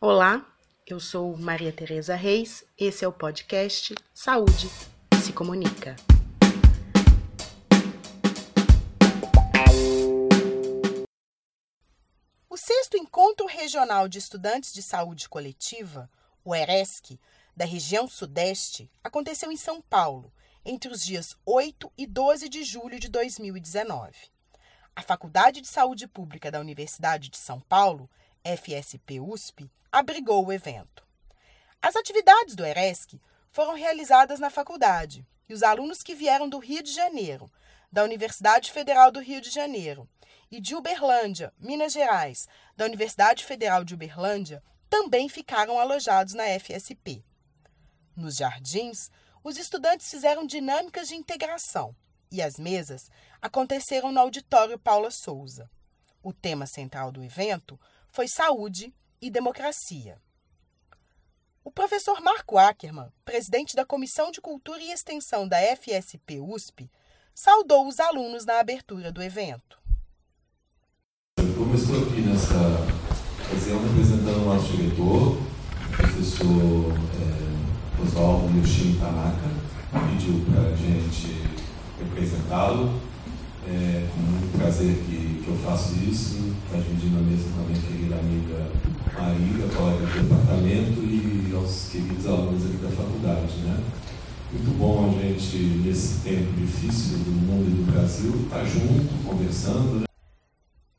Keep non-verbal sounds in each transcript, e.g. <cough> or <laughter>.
Olá, eu sou Maria Tereza Reis, esse é o podcast Saúde se Comunica. O sexto Encontro Regional de Estudantes de Saúde Coletiva, o ERESC, da região Sudeste, aconteceu em São Paulo, entre os dias 8 e 12 de julho de 2019. A Faculdade de Saúde Pública da Universidade de São Paulo, FSP-USP, abrigou o evento. As atividades do ERESC foram realizadas na faculdade e os alunos que vieram do Rio de Janeiro, da Universidade Federal do Rio de Janeiro e de Uberlândia, Minas Gerais, da Universidade Federal de Uberlândia, também ficaram alojados na FSP. Nos jardins, os estudantes fizeram dinâmicas de integração e as mesas aconteceram no auditório Paula Souza. O tema central do evento foi saúde e democracia. O professor Marco Ackerman, presidente da Comissão de Cultura e Extensão da FSP USP, saudou os alunos na abertura do evento. Como estou aqui nessa ocasião representando o nosso diretor, o professor é, Oswaldo Yoshim Tanaka, pediu para a gente representá-lo é com muito prazer que, que eu faço isso. Dividindo a mesa com a minha querida amiga Marília, colega do departamento, e aos queridos alunos aqui da faculdade. Né? Muito bom a gente, nesse tempo difícil do mundo e do Brasil, estar tá junto, conversando. Né?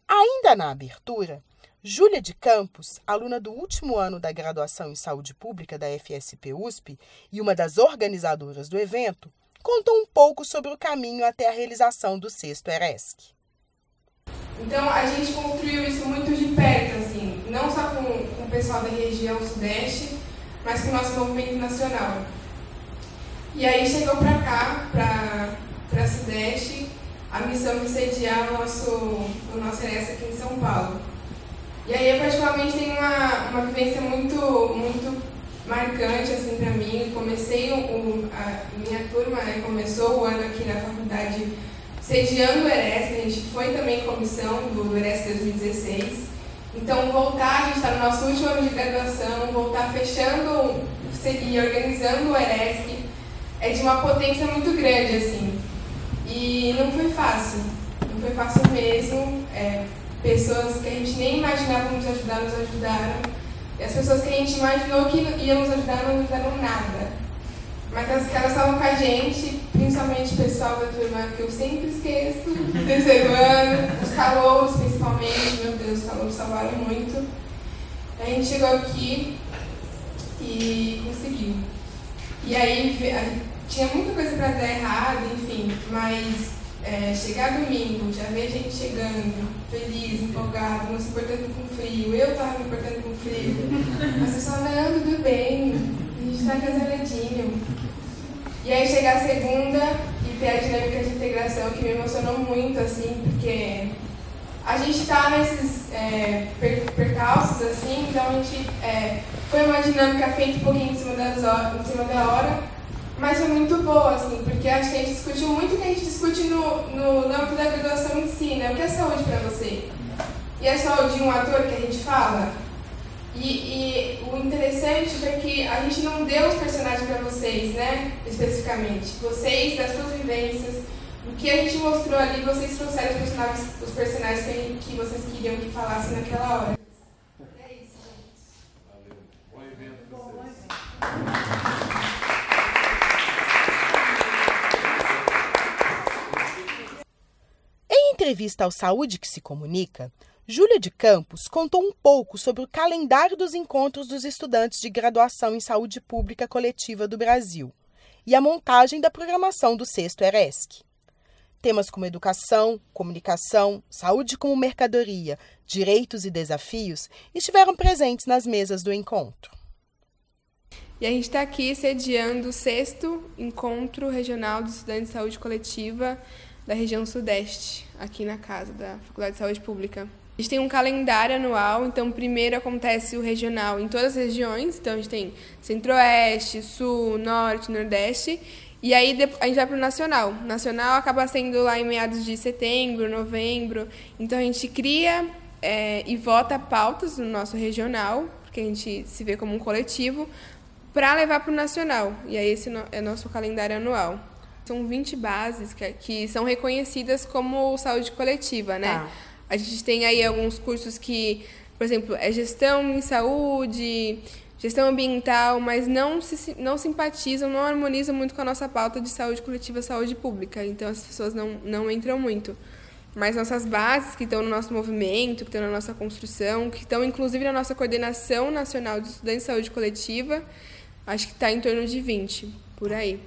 Ainda na abertura, Júlia de Campos, aluna do último ano da graduação em Saúde Pública da FSP USP e uma das organizadoras do evento, contou um pouco sobre o caminho até a realização do sexto ERESC. Então a gente construiu isso muito de perto, assim, não só com, com o pessoal da região sudeste, mas com o nosso movimento nacional. E aí chegou para cá, para Sudeste, a missão de sediar o nosso, o nosso ERESC aqui em São Paulo. E aí eu particularmente tenho uma, uma vivência muito, muito marcante assim para mim. Comecei a minha turma né, começou o ano aqui na faculdade sediando o ERES, a gente foi também comissão do ERES 2016. Então voltar, a gente está no nosso último ano de graduação, voltar fechando e organizando o ERESC é de uma potência muito grande assim. E não foi fácil, não foi fácil mesmo. É, pessoas que a gente nem imaginava nos ajudar, nos ajudaram e as pessoas que a gente imaginou que iam nos ajudar não nos ajudaram nada. Mas as que elas estavam com a gente, principalmente o pessoal da turma que eu sempre esqueço, <laughs> terceiro ano, os calouros principalmente, meu Deus, os calouros salvaram muito. A gente chegou aqui e conseguiu. E aí tinha muita coisa para dar errado, enfim, mas é, chegar domingo, já ver gente chegando, feliz, empolgado, não se importando com frio, eu tava me importando com frio, mas você só, não, tudo bem, a gente tá casaladinho. E aí chegar a segunda e ter a dinâmica de integração que me emocionou muito, assim, porque a gente tá nesses é, percalços, assim, então a gente é, foi uma dinâmica feita um pouquinho em cima, das em cima da hora, mas foi muito boa, assim, porque acho que a gente discutiu muito o que a gente discute no, no, no âmbito da graduação em si, né? O que é saúde para você? E é só de um ator que a gente fala? E, e, o interessante é que a gente não deu os personagens para vocês, né? Especificamente. Vocês, das suas vivências, o que a gente mostrou ali, vocês trouxeram os personagens, os personagens que, que vocês queriam que falassem naquela hora. É isso, gente. Valeu. Bom evento pra vocês. Entrevista ao Saúde que se Comunica, Júlia de Campos contou um pouco sobre o calendário dos encontros dos estudantes de graduação em saúde pública coletiva do Brasil e a montagem da programação do sexto ERESC. Temas como educação, comunicação, saúde como mercadoria, direitos e desafios estiveram presentes nas mesas do encontro. E a gente está aqui sediando o sexto encontro regional dos estudantes de saúde coletiva da região sudeste, aqui na casa da Faculdade de Saúde Pública. A gente tem um calendário anual, então primeiro acontece o regional em todas as regiões, então a gente tem Centro-Oeste, Sul, Norte, Nordeste, e aí a gente vai para o nacional. Nacional acaba sendo lá em meados de setembro, novembro, então a gente cria é, e vota pautas no nosso regional, porque a gente se vê como um coletivo, para levar para o nacional. E aí esse é nosso calendário anual. São 20 bases que, que são reconhecidas como saúde coletiva, né? Tá. A gente tem aí alguns cursos que, por exemplo, é gestão em saúde, gestão ambiental, mas não, se, não simpatizam, não harmonizam muito com a nossa pauta de saúde coletiva, saúde pública. Então as pessoas não, não entram muito. Mas nossas bases que estão no nosso movimento, que estão na nossa construção, que estão inclusive na nossa coordenação nacional de estudantes de saúde coletiva, acho que está em torno de 20, por aí.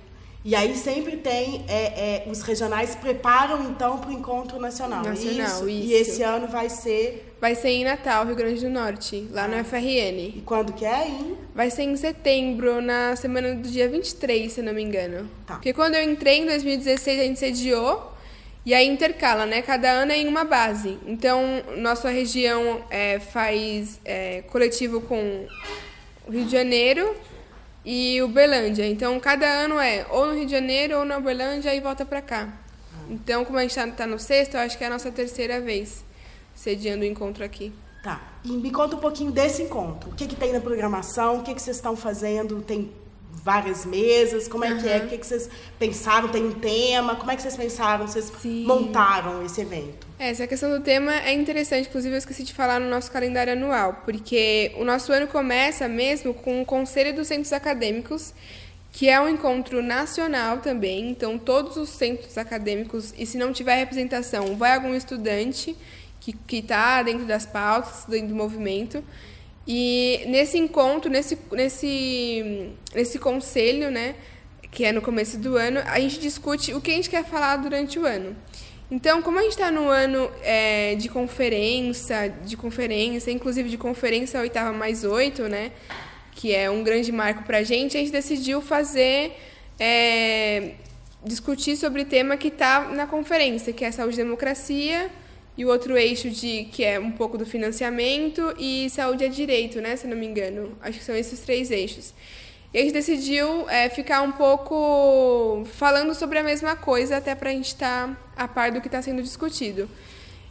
E aí sempre tem, é, é, os regionais preparam então para o encontro nacional. Nacional, isso. isso. E esse ano vai ser. Vai ser em Natal, Rio Grande do Norte, lá ah. no FRN. E quando que é? Em? Vai ser em setembro, na semana do dia 23, se não me engano. Tá. Porque quando eu entrei em 2016, a gente sediou. E aí intercala, né? Cada ano é em uma base. Então, nossa região é, faz é, coletivo com Rio de Janeiro, e Uberlândia. Então, cada ano é ou no Rio de Janeiro ou na Uberlândia e volta para cá. Então, como a gente está tá no sexto, eu acho que é a nossa terceira vez sediando o encontro aqui. Tá. E me conta um pouquinho desse encontro. O que, que tem na programação? O que, que vocês estão fazendo? Tem várias mesas? Como é uhum. que é? O que, que vocês pensaram? Tem um tema? Como é que vocês pensaram? Vocês Sim. montaram esse evento? É, essa questão do tema é interessante, inclusive eu esqueci de falar no nosso calendário anual, porque o nosso ano começa mesmo com o Conselho dos Centros Acadêmicos, que é um encontro nacional também, então todos os centros acadêmicos, e se não tiver representação, vai algum estudante que está dentro das pautas, dentro do movimento, e nesse encontro, nesse, nesse, nesse conselho, né, que é no começo do ano, a gente discute o que a gente quer falar durante o ano. Então, como a gente está no ano é, de conferência, de conferência, inclusive de conferência oitava mais oito, né, que é um grande marco para a gente, a gente decidiu fazer é, discutir sobre o tema que está na conferência, que é saúde e democracia, e o outro eixo de que é um pouco do financiamento e saúde é direito, né? Se não me engano. Acho que são esses três eixos. E a gente decidiu é, ficar um pouco falando sobre a mesma coisa, até para a gente estar tá a par do que está sendo discutido.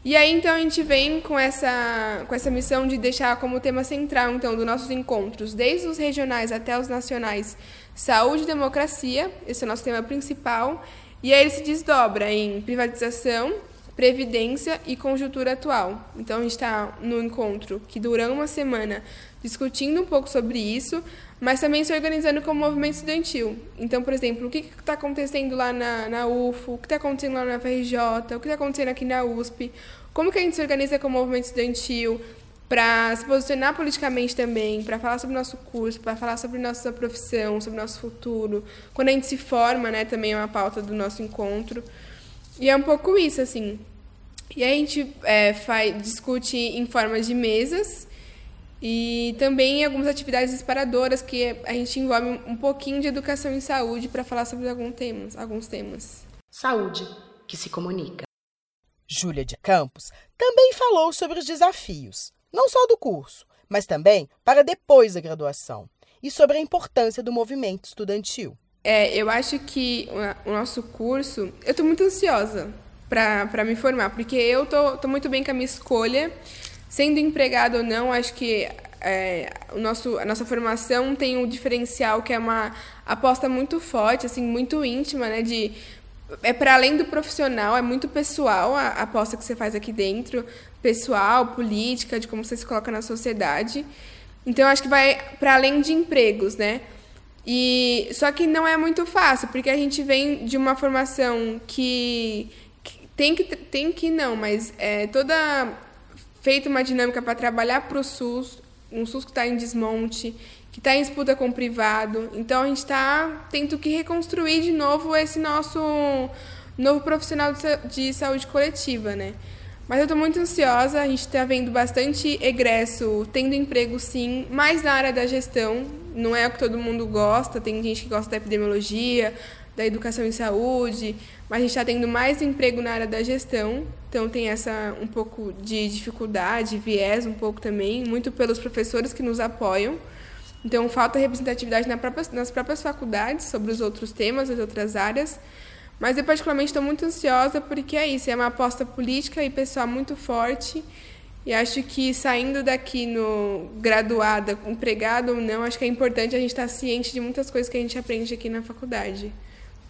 E aí, então, a gente vem com essa, com essa missão de deixar como tema central, então, dos nossos encontros, desde os regionais até os nacionais, saúde e democracia, esse é o nosso tema principal, e aí ele se desdobra em privatização, Previdência e conjuntura atual. Então, a gente está no encontro que dura uma semana discutindo um pouco sobre isso, mas também se organizando como movimento estudantil. Então, por exemplo, o que está acontecendo lá na, na UFO, o que está acontecendo lá na FRJ, o que está acontecendo aqui na USP, como que a gente se organiza como movimento estudantil para se posicionar politicamente também, para falar sobre o nosso curso, para falar sobre nossa profissão, sobre nosso futuro. Quando a gente se forma, né, também é uma pauta do nosso encontro. E é um pouco isso, assim. E a gente é, faz, discute em forma de mesas e também algumas atividades inspiradoras que a gente envolve um pouquinho de educação em saúde para falar sobre alguns temas, alguns temas. Saúde, que se comunica. Júlia de Campos também falou sobre os desafios, não só do curso, mas também para depois da graduação, e sobre a importância do movimento estudantil. É, eu acho que o nosso curso, eu estou muito ansiosa para me formar, porque eu tô, tô muito bem com a minha escolha, sendo empregado ou não, acho que é, o nosso, a nossa formação tem um diferencial que é uma aposta muito forte, assim, muito íntima, né, de é para além do profissional, é muito pessoal a, a aposta que você faz aqui dentro, pessoal, política, de como você se coloca na sociedade. Então acho que vai para além de empregos, né? E só que não é muito fácil, porque a gente vem de uma formação que tem que, tem que não, mas é toda feita uma dinâmica para trabalhar para o SUS, um SUS que está em desmonte, que está em disputa com o privado. Então a gente está tendo que reconstruir de novo esse nosso novo profissional de saúde coletiva, né? Mas eu estou muito ansiosa, a gente está vendo bastante egresso, tendo emprego sim, mais na área da gestão, não é o que todo mundo gosta, tem gente que gosta da epidemiologia, da educação em saúde, mas a gente está tendo mais emprego na área da gestão, então tem essa um pouco de dificuldade, viés um pouco também, muito pelos professores que nos apoiam. Então falta representatividade na própria, nas próprias faculdades sobre os outros temas, as outras áreas. Mas eu particularmente estou muito ansiosa porque é isso, é uma aposta política e pessoal muito forte E acho que saindo daqui no graduada, empregado ou não, acho que é importante a gente estar ciente de muitas coisas que a gente aprende aqui na faculdade,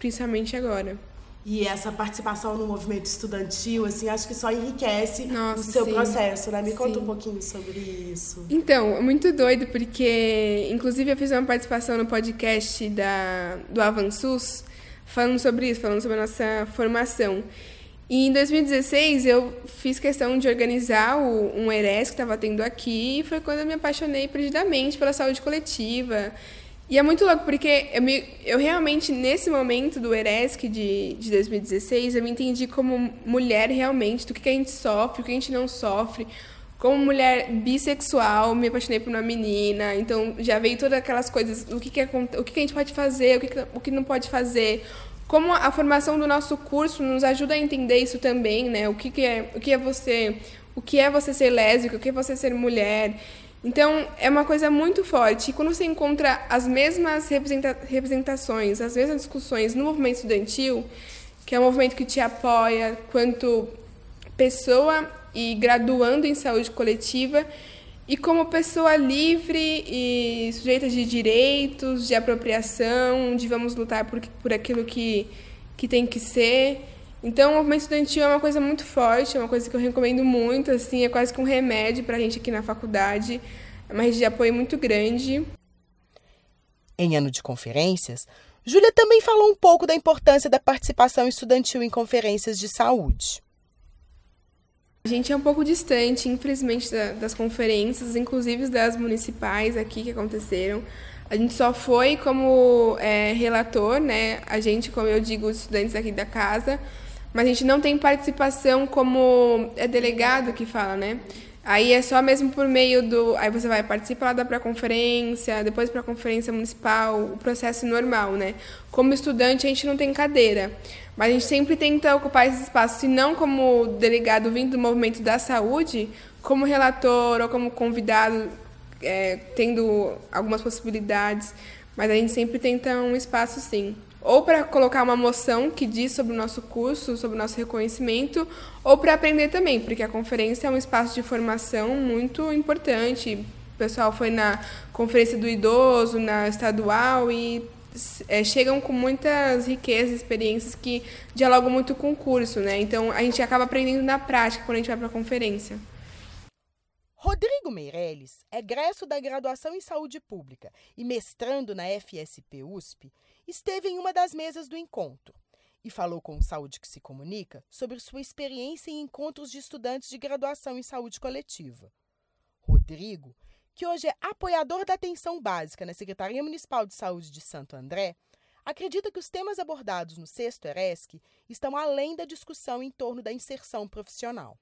principalmente agora. E essa participação no movimento estudantil, assim, acho que só enriquece Nossa, o seu sim. processo, né? Me conta Sim. um pouquinho sobre isso. Então, é muito doido, porque inclusive eu fiz uma participação no podcast da, do Avançus, falando sobre isso, falando sobre a nossa formação. E em 2016 eu fiz questão de organizar o, um ERES que estava tendo aqui, e foi quando eu me apaixonei perdidamente pela saúde coletiva. E é muito louco, porque eu, me, eu realmente, nesse momento do ERESC de, de 2016, eu me entendi como mulher realmente, do que, que a gente sofre, o que a gente não sofre. Como mulher bissexual, me apaixonei por uma menina, então já veio todas aquelas coisas, o que, que, aconte- o que, que a gente pode fazer, o que, que, o que não pode fazer. Como a formação do nosso curso nos ajuda a entender isso também, né? O que, que é, o que é você, o que é você ser lésbica, o que é você ser mulher. Então, é uma coisa muito forte. E quando você encontra as mesmas representa- representações, as mesmas discussões no movimento estudantil, que é um movimento que te apoia quanto pessoa e graduando em saúde coletiva, e como pessoa livre e sujeita de direitos, de apropriação, de vamos lutar por, por aquilo que, que tem que ser. Então, o movimento estudantil é uma coisa muito forte, é uma coisa que eu recomendo muito, assim, é quase que um remédio para a gente aqui na faculdade, é uma rede de apoio muito grande. Em ano de conferências, Júlia também falou um pouco da importância da participação estudantil em conferências de saúde. A gente é um pouco distante, infelizmente, da- das conferências, inclusive das municipais aqui que aconteceram. A gente só foi como é, relator, né? A gente, como eu digo, os estudantes aqui da casa, mas a gente não tem participação como é delegado que fala, né? Aí é só mesmo por meio do. Aí você vai participar lá da pré-conferência, depois para a conferência municipal, o processo normal, né? Como estudante, a gente não tem cadeira. Mas a gente sempre tenta ocupar esse espaço, se não como delegado vindo do movimento da saúde, como relator ou como convidado, é, tendo algumas possibilidades. Mas a gente sempre tenta um espaço, sim. Ou para colocar uma moção que diz sobre o nosso curso, sobre o nosso reconhecimento, ou para aprender também, porque a conferência é um espaço de formação muito importante. O pessoal foi na conferência do idoso, na estadual, e é, chegam com muitas riquezas, experiências que dialogam muito com o curso, né? Então a gente acaba aprendendo na prática quando a gente vai para a conferência. Rodrigo Meirelles, egresso da graduação em saúde pública e mestrando na FSP USP, esteve em uma das mesas do encontro e falou com o Saúde que se Comunica sobre sua experiência em encontros de estudantes de graduação em saúde coletiva. Rodrigo, que hoje é apoiador da atenção básica na Secretaria Municipal de Saúde de Santo André, acredita que os temas abordados no sexto ERESC estão além da discussão em torno da inserção profissional.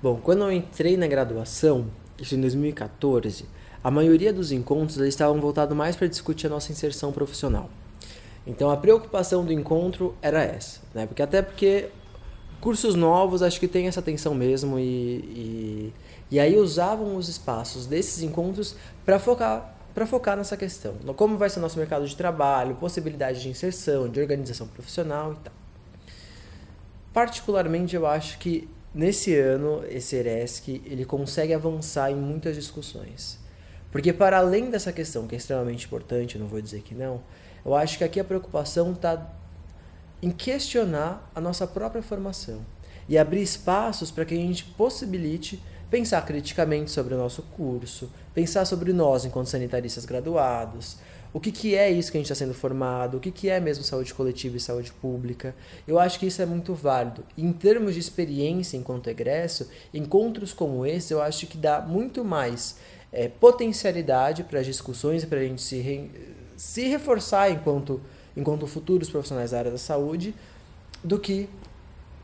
Bom, quando eu entrei na graduação, isso em 2014, a maioria dos encontros eles estavam voltados mais para discutir a nossa inserção profissional. Então a preocupação do encontro era essa, né? Porque até porque cursos novos acho que tem essa atenção mesmo e, e, e aí usavam os espaços desses encontros para focar para focar nessa questão, como vai ser o nosso mercado de trabalho, possibilidade de inserção, de organização profissional e tal. Particularmente eu acho que nesse ano esse ERESC ele consegue avançar em muitas discussões. Porque para além dessa questão que é extremamente importante, não vou dizer que não, eu acho que aqui a preocupação está em questionar a nossa própria formação e abrir espaços para que a gente possibilite pensar criticamente sobre o nosso curso, pensar sobre nós enquanto sanitaristas graduados, o que, que é isso que a gente está sendo formado, o que, que é mesmo saúde coletiva e saúde pública. Eu acho que isso é muito válido. Em termos de experiência enquanto egresso, encontros como esse eu acho que dá muito mais é, potencialidade para as discussões e para a gente se, re, se reforçar enquanto, enquanto futuros profissionais da área da saúde do que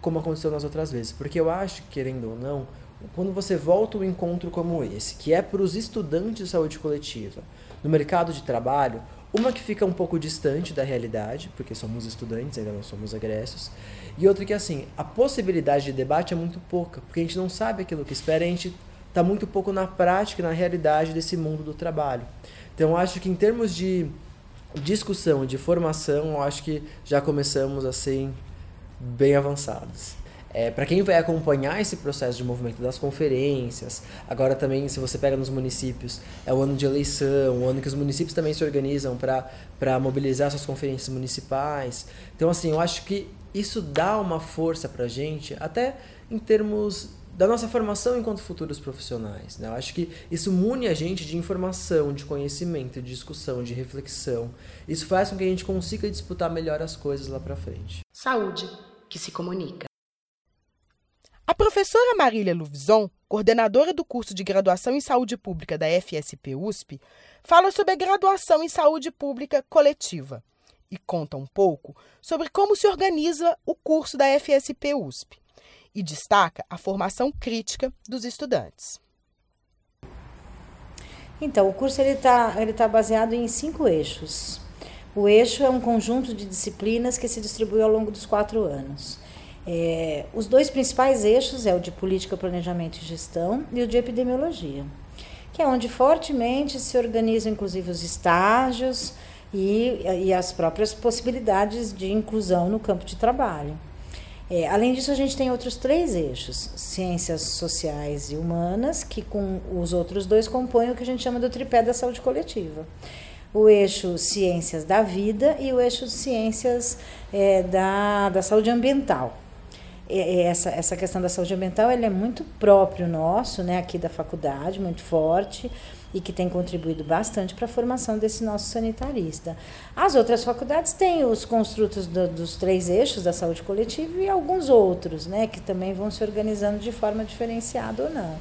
como aconteceu nas outras vezes. Porque eu acho, querendo ou não, quando você volta um encontro como esse, que é para os estudantes de saúde coletiva, no mercado de trabalho, uma que fica um pouco distante da realidade, porque somos estudantes, ainda não somos egressos, e outra que, assim, a possibilidade de debate é muito pouca, porque a gente não sabe aquilo que espera, a gente está muito pouco na prática, na realidade desse mundo do trabalho. Então, acho que em termos de discussão, de formação, acho que já começamos assim bem avançados. é, para quem vai acompanhar esse processo de movimento das conferências, agora também, se você pega nos municípios, é o ano de eleição, o ano que os municípios também se organizam para mobilizar suas conferências municipais. Então, assim, eu acho que isso dá uma força para gente, até em termos da nossa formação enquanto futuros profissionais. Né? Eu acho que isso mune a gente de informação, de conhecimento, de discussão, de reflexão. Isso faz com que a gente consiga disputar melhor as coisas lá para frente. Saúde, que se comunica. A professora Marília Luvison, coordenadora do curso de graduação em saúde pública da FSP USP, fala sobre a graduação em saúde pública coletiva e conta um pouco sobre como se organiza o curso da FSP USP e destaca a formação crítica dos estudantes. Então, o curso está ele tá baseado em cinco eixos. O eixo é um conjunto de disciplinas que se distribui ao longo dos quatro anos. É, os dois principais eixos é o de política, planejamento e gestão e o de epidemiologia, que é onde fortemente se organizam inclusive os estágios e, e as próprias possibilidades de inclusão no campo de trabalho. É, além disso, a gente tem outros três eixos: ciências sociais e humanas, que com os outros dois compõem o que a gente chama do tripé da saúde coletiva. O eixo ciências da vida e o eixo ciências é, da, da saúde ambiental. É, é, essa, essa questão da saúde ambiental ele é muito próprio nosso, né, aqui da faculdade, muito forte e que tem contribuído bastante para a formação desse nosso sanitarista. As outras faculdades têm os construtos do, dos três eixos da saúde coletiva e alguns outros, né, que também vão se organizando de forma diferenciada ou não.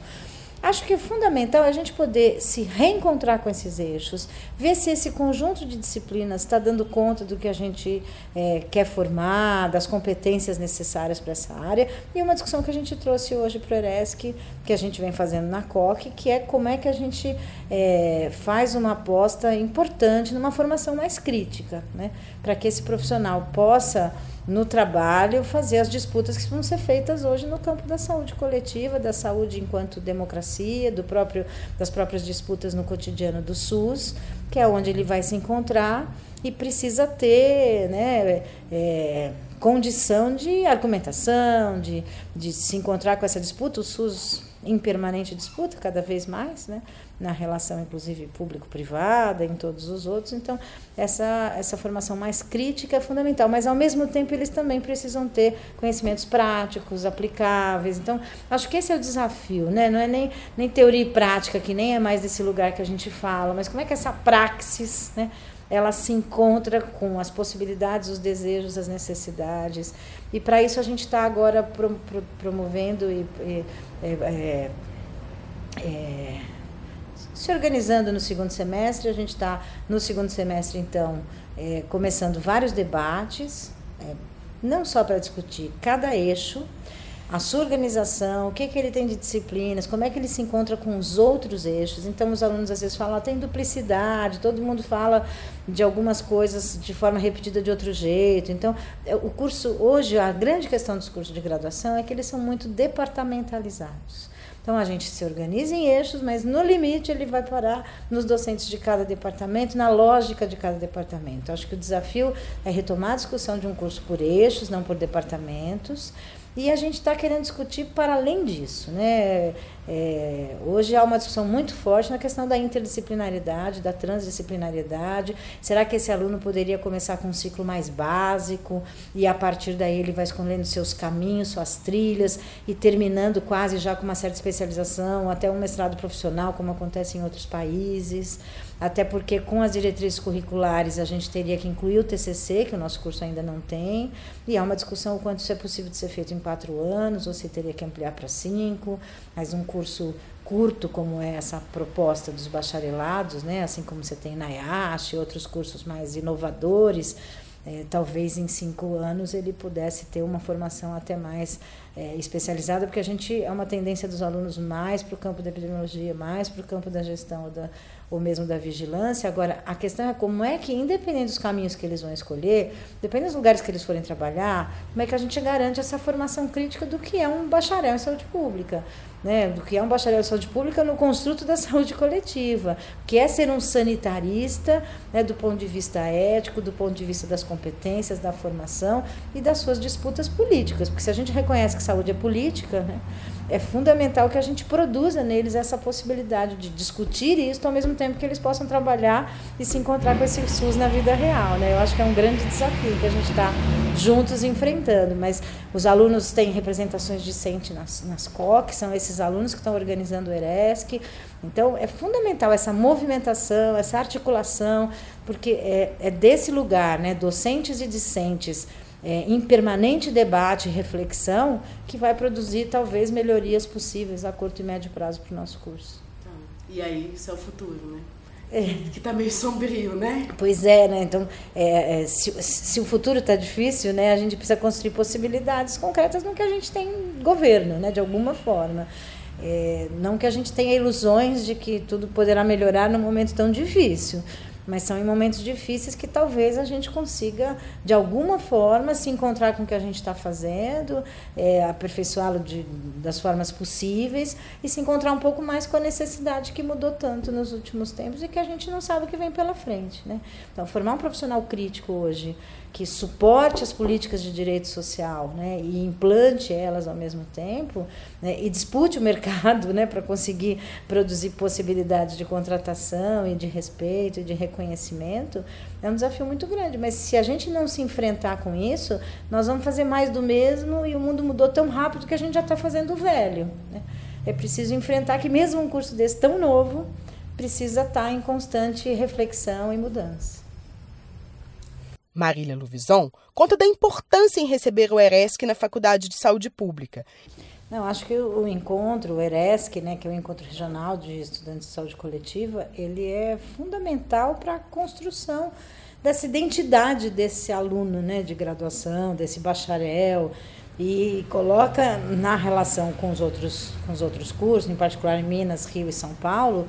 Acho que é fundamental a gente poder se reencontrar com esses eixos, ver se esse conjunto de disciplinas está dando conta do que a gente é, quer formar, das competências necessárias para essa área. E uma discussão que a gente trouxe hoje para o ERESC, que a gente vem fazendo na COC, que é como é que a gente é, faz uma aposta importante numa formação mais crítica, né? para que esse profissional possa no trabalho fazer as disputas que vão ser feitas hoje no campo da saúde coletiva, da saúde enquanto democracia, do próprio, das próprias disputas no cotidiano do SUS, que é onde ele vai se encontrar e precisa ter né, é, condição de argumentação, de, de se encontrar com essa disputa. O SUS em permanente disputa, cada vez mais, né? na relação, inclusive, público-privada, em todos os outros. Então, essa, essa formação mais crítica é fundamental, mas, ao mesmo tempo, eles também precisam ter conhecimentos práticos, aplicáveis. Então, acho que esse é o desafio, né? não é nem, nem teoria e prática, que nem é mais desse lugar que a gente fala, mas como é que essa praxis, né? Ela se encontra com as possibilidades, os desejos, as necessidades. E para isso a gente está agora pro, pro, promovendo e, e é, é, é, se organizando no segundo semestre. A gente está no segundo semestre, então, é, começando vários debates, é, não só para discutir cada eixo, a sua organização, o que, que ele tem de disciplinas, como é que ele se encontra com os outros eixos. Então, os alunos às vezes falam, ah, tem duplicidade, todo mundo fala de algumas coisas de forma repetida de outro jeito. Então, é, o curso, hoje, a grande questão dos cursos de graduação é que eles são muito departamentalizados. Então a gente se organiza em eixos, mas no limite ele vai parar nos docentes de cada departamento, na lógica de cada departamento. Acho que o desafio é retomar a discussão de um curso por eixos, não por departamentos. E a gente está querendo discutir para além disso. Né? É, hoje há uma discussão muito forte na questão da interdisciplinaridade, da transdisciplinaridade. Será que esse aluno poderia começar com um ciclo mais básico e a partir daí ele vai escolhendo seus caminhos, suas trilhas e terminando quase já com uma certa especialização, até um mestrado profissional, como acontece em outros países? Até porque com as diretrizes curriculares a gente teria que incluir o TCC, que o nosso curso ainda não tem, e há uma discussão o quanto isso é possível de ser feito em quatro anos, ou se teria que ampliar para cinco, mas um curso curto como é essa proposta dos bacharelados, né, assim como você tem na IASH e outros cursos mais inovadores, é, talvez em cinco anos ele pudesse ter uma formação até mais é, especializada, porque a gente é uma tendência dos alunos mais para o campo da epidemiologia, mais para o campo da gestão da, ou mesmo da vigilância. Agora, a questão é como é que, independente dos caminhos que eles vão escolher, dependendo dos lugares que eles forem trabalhar, como é que a gente garante essa formação crítica do que é um bacharel em saúde pública. Né, do que é um bacharel de saúde pública no construto da <laughs> saúde coletiva, que é ser um sanitarista né, do ponto de vista ético, do ponto de vista das competências, da formação e das suas disputas políticas. Porque se a gente reconhece que saúde é política, né, é fundamental que a gente produza neles essa possibilidade de discutir isso ao mesmo tempo que eles possam trabalhar e se encontrar com esse SUS na vida real. Né? Eu acho que é um grande desafio que a gente está juntos enfrentando. Mas os alunos têm representações discentes nas, nas COC, são esses alunos que estão organizando o ERESC. Então, é fundamental essa movimentação, essa articulação, porque é, é desse lugar, né, docentes e discentes, é, em permanente debate e reflexão que vai produzir talvez melhorias possíveis a curto e médio prazo para o nosso curso. Então, e aí, isso é o futuro, né? É. Que está meio sombrio, né? Pois é, né? Então, é, é, se, se, o futuro está difícil, né, a gente precisa construir possibilidades concretas no que a gente tem governo, né, de alguma forma. É, não que a gente tenha ilusões de que tudo poderá melhorar num momento tão difícil, mas são em momentos difíceis que talvez a gente consiga, de alguma forma, se encontrar com o que a gente está fazendo, é, aperfeiçoá-lo das formas possíveis e se encontrar um pouco mais com a necessidade que mudou tanto nos últimos tempos e que a gente não sabe o que vem pela frente. Né? Então, formar um profissional crítico hoje que suporte as políticas de direito social né, e implante elas ao mesmo tempo né, e dispute o mercado né, para conseguir produzir possibilidades de contratação e de respeito e de reconhecimento, é um desafio muito grande. Mas se a gente não se enfrentar com isso, nós vamos fazer mais do mesmo e o mundo mudou tão rápido que a gente já está fazendo velho. Né? É preciso enfrentar que mesmo um curso desse tão novo precisa estar tá em constante reflexão e mudança. Marília Luvison conta da importância em receber o ERESC na Faculdade de Saúde Pública. Não, acho que o encontro, o ERESC, né, que é o Encontro Regional de Estudantes de Saúde Coletiva, ele é fundamental para a construção dessa identidade desse aluno né, de graduação, desse bacharel, e coloca na relação com os outros, com os outros cursos, em particular em Minas, Rio e São Paulo,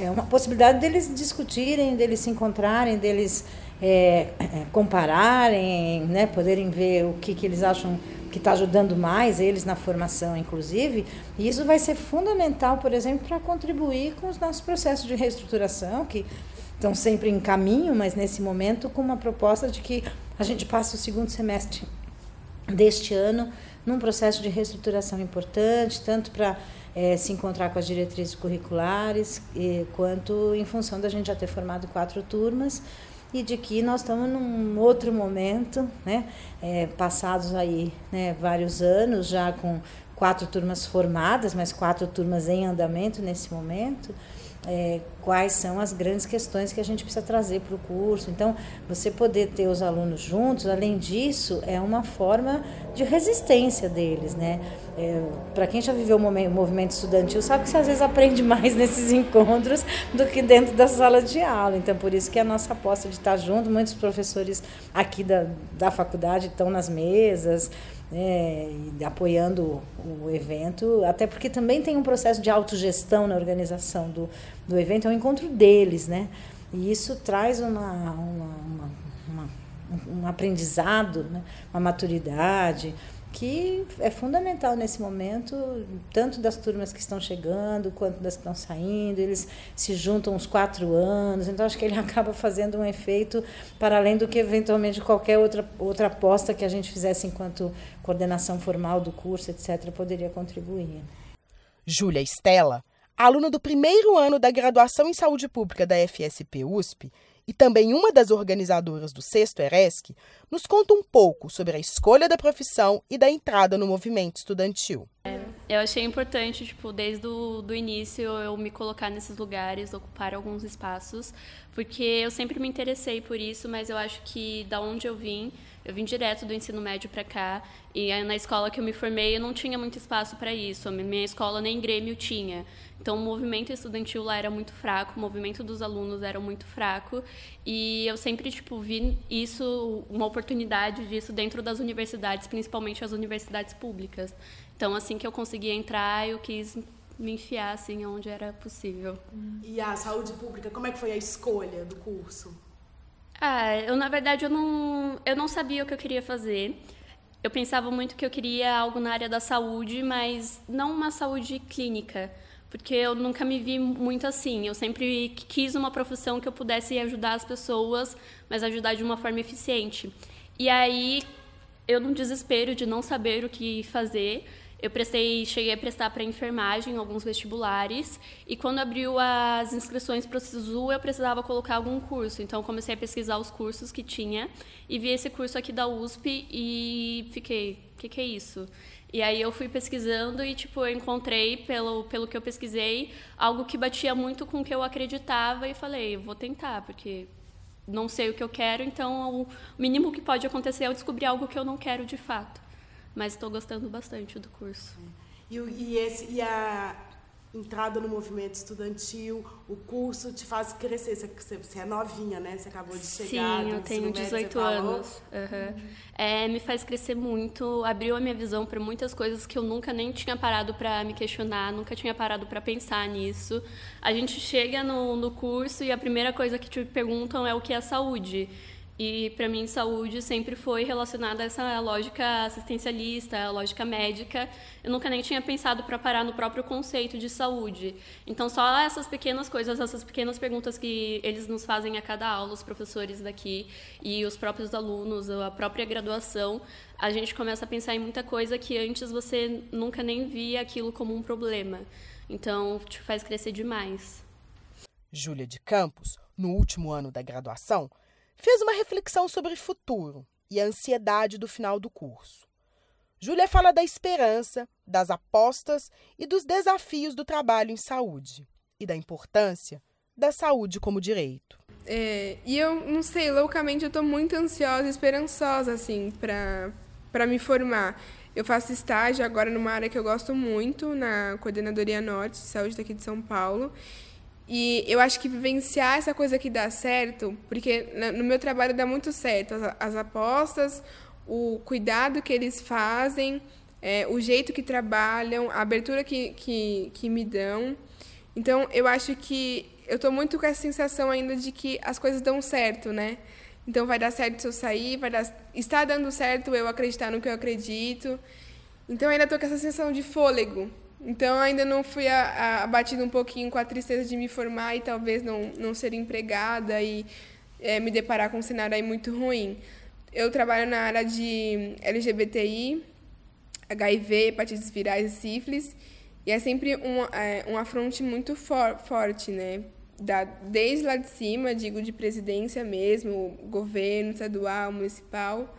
é uma possibilidade deles discutirem, deles se encontrarem, deles é, é, compararem, né, poderem ver o que, que eles acham que está ajudando mais eles na formação, inclusive, e isso vai ser fundamental, por exemplo, para contribuir com os nossos processos de reestruturação, que estão sempre em caminho, mas nesse momento com uma proposta de que a gente passe o segundo semestre deste ano num processo de reestruturação importante, tanto para é, se encontrar com as diretrizes curriculares, e, quanto em função da gente já ter formado quatro turmas e de que nós estamos num outro momento, né? É, passados aí né, vários anos já com quatro turmas formadas, mas quatro turmas em andamento nesse momento, é, quais são as grandes questões que a gente precisa trazer para o curso. Então, você poder ter os alunos juntos, além disso, é uma forma de resistência deles, né? É, para quem já viveu o movimento estudantil, sabe que você às vezes aprende mais <laughs> nesses encontros do que dentro da sala de aula. Então, por isso que a nossa aposta de estar junto, muitos professores aqui da, da faculdade estão nas mesas, né, apoiando o evento, até porque também tem um processo de autogestão na organização do, do evento, é um encontro deles, né? E isso traz uma, uma, uma, uma um aprendizado, né? uma maturidade, que é fundamental nesse momento, tanto das turmas que estão chegando quanto das que estão saindo. Eles se juntam uns quatro anos, então acho que ele <laughs> acaba fazendo um efeito para além do que eventualmente qualquer outra, outra aposta que a gente fizesse enquanto coordenação formal do curso, etc., poderia contribuir. Júlia Estela, aluna do primeiro ano da graduação em saúde pública da FSP USP, e também uma das organizadoras do Sexto ERESC, nos conta um pouco sobre a escolha da profissão e da entrada no movimento estudantil. É, eu achei importante, tipo, desde o do início eu me colocar nesses lugares, ocupar alguns espaços, porque eu sempre me interessei por isso, mas eu acho que da onde eu vim, eu vim direto do ensino médio para cá e na escola que eu me formei eu não tinha muito espaço para isso. A minha escola nem Grêmio tinha. Então o movimento estudantil lá era muito fraco, o movimento dos alunos era muito fraco e eu sempre tipo vi isso, uma oportunidade disso dentro das universidades, principalmente as universidades públicas. Então assim que eu consegui entrar, eu quis me enfiar assim onde era possível. E a saúde pública, como é que foi a escolha do curso? Ah, eu na verdade eu não, eu não sabia o que eu queria fazer. Eu pensava muito que eu queria algo na área da saúde, mas não uma saúde clínica, porque eu nunca me vi muito assim. Eu sempre quis uma profissão que eu pudesse ajudar as pessoas, mas ajudar de uma forma eficiente. E aí, eu num desespero de não saber o que fazer, eu prestei, cheguei a prestar para enfermagem alguns vestibulares e quando abriu as inscrições para o SISU, eu precisava colocar algum curso. Então comecei a pesquisar os cursos que tinha e vi esse curso aqui da USP e fiquei, o que, que é isso? E aí eu fui pesquisando e tipo eu encontrei pelo pelo que eu pesquisei algo que batia muito com o que eu acreditava e falei, vou tentar, porque não sei o que eu quero, então o mínimo que pode acontecer é eu descobrir algo que eu não quero de fato mas estou gostando bastante do curso. E, e, esse, e a entrada no movimento estudantil, o curso te faz crescer. Você, você é novinha, né? Você acabou de chegar. Sim, eu tenho 18 anos. Uhum. Uhum. É, me faz crescer muito, abriu a minha visão para muitas coisas que eu nunca nem tinha parado para me questionar, nunca tinha parado para pensar nisso. A gente chega no, no curso e a primeira coisa que te perguntam é o que é saúde. E para mim, saúde sempre foi relacionada a essa lógica assistencialista, a lógica médica. Eu nunca nem tinha pensado para parar no próprio conceito de saúde. Então, só essas pequenas coisas, essas pequenas perguntas que eles nos fazem a cada aula, os professores daqui e os próprios alunos, a própria graduação, a gente começa a pensar em muita coisa que antes você nunca nem via aquilo como um problema. Então, te faz crescer demais. Júlia de Campos, no último ano da graduação, fez uma reflexão sobre futuro e a ansiedade do final do curso. Júlia fala da esperança, das apostas e dos desafios do trabalho em saúde e da importância da saúde como direito. É, e eu não sei, loucamente eu estou muito ansiosa esperançosa assim para me formar. Eu faço estágio agora numa área que eu gosto muito, na Coordenadoria Norte de Saúde daqui de São Paulo. E eu acho que vivenciar essa coisa que dá certo, porque no meu trabalho dá muito certo, as, as apostas, o cuidado que eles fazem, é, o jeito que trabalham, a abertura que, que, que me dão. Então, eu acho que eu estou muito com essa sensação ainda de que as coisas dão certo, né? Então, vai dar certo se eu sair, vai dar, está dando certo eu acreditar no que eu acredito. Então, ainda estou com essa sensação de fôlego, então, ainda não fui abatida um pouquinho com a tristeza de me formar e talvez não, não ser empregada e é, me deparar com um cenário aí muito ruim. Eu trabalho na área de LGBTI, HIV, hepatites virais e sífilis, e é sempre um, é, um afronte muito for, forte, né? Da, desde lá de cima, digo de presidência mesmo, governo estadual, municipal.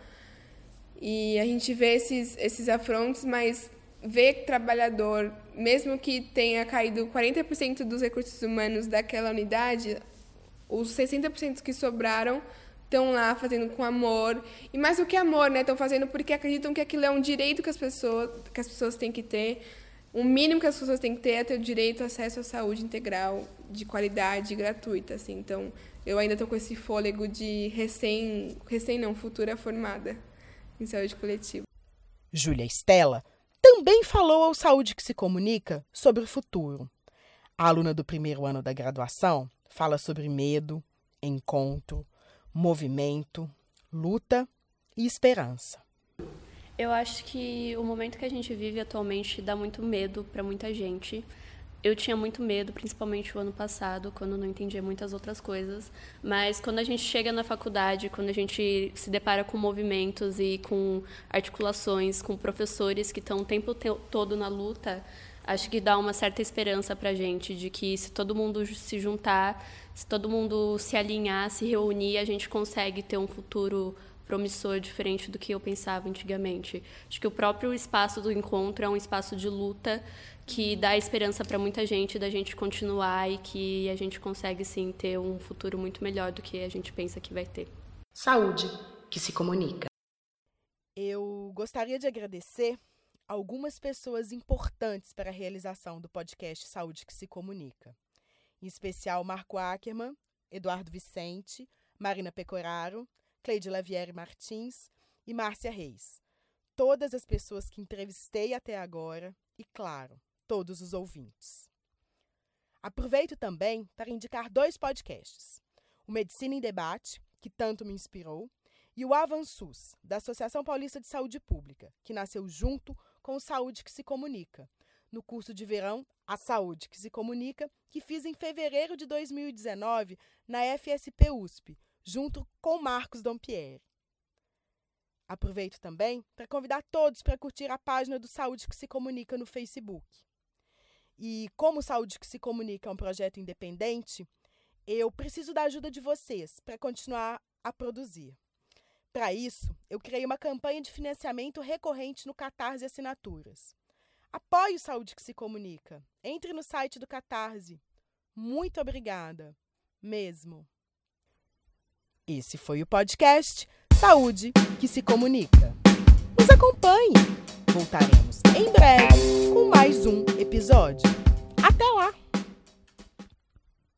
E a gente vê esses, esses afrontes, mas ver trabalhador, mesmo que tenha caído 40% dos recursos humanos daquela unidade, os 60% que sobraram estão lá fazendo com amor. E mais do que amor, né? Estão fazendo porque acreditam que aquilo é um direito que as pessoas, que as pessoas têm que ter. O mínimo que as pessoas têm que ter é ter o direito ao acesso à saúde integral, de qualidade, gratuita. Assim. Então, eu ainda estou com esse fôlego de recém, recém não, futura formada em saúde coletiva. Júlia Estela também falou ao Saúde que se Comunica sobre o futuro. A aluna do primeiro ano da graduação fala sobre medo, encontro, movimento, luta e esperança. Eu acho que o momento que a gente vive atualmente dá muito medo para muita gente eu tinha muito medo, principalmente o ano passado, quando não entendia muitas outras coisas. Mas quando a gente chega na faculdade, quando a gente se depara com movimentos e com articulações, com professores que estão o tempo todo na luta, acho que dá uma certa esperança para a gente de que se todo mundo se juntar, se todo mundo se alinhar, se reunir, a gente consegue ter um futuro promissor diferente do que eu pensava antigamente. Acho que o próprio espaço do encontro é um espaço de luta que dá esperança para muita gente da gente continuar e que a gente consegue sim ter um futuro muito melhor do que a gente pensa que vai ter. Saúde que se comunica. Eu gostaria de agradecer algumas pessoas importantes para a realização do podcast Saúde que se comunica. Em especial Marco Ackerman, Eduardo Vicente, Marina Pecoraro, Cleide Lavieri Martins e Márcia Reis. Todas as pessoas que entrevistei até agora e, claro, todos os ouvintes. Aproveito também para indicar dois podcasts: o Medicina em Debate, que tanto me inspirou, e o Avansus, da Associação Paulista de Saúde Pública, que nasceu junto com o Saúde que se Comunica, no curso de verão A Saúde que se Comunica, que fiz em fevereiro de 2019 na FSP USP, junto com Marcos Dompierre. Aproveito também para convidar todos para curtir a página do Saúde que se Comunica no Facebook. E como Saúde que se Comunica é um projeto independente, eu preciso da ajuda de vocês para continuar a produzir. Para isso, eu criei uma campanha de financiamento recorrente no Catarse Assinaturas. Apoie o Saúde que se Comunica. Entre no site do Catarse. Muito obrigada. Mesmo. Esse foi o podcast Saúde que se Comunica. Nos acompanhe. Voltaremos em breve com mais um episódio. Até lá!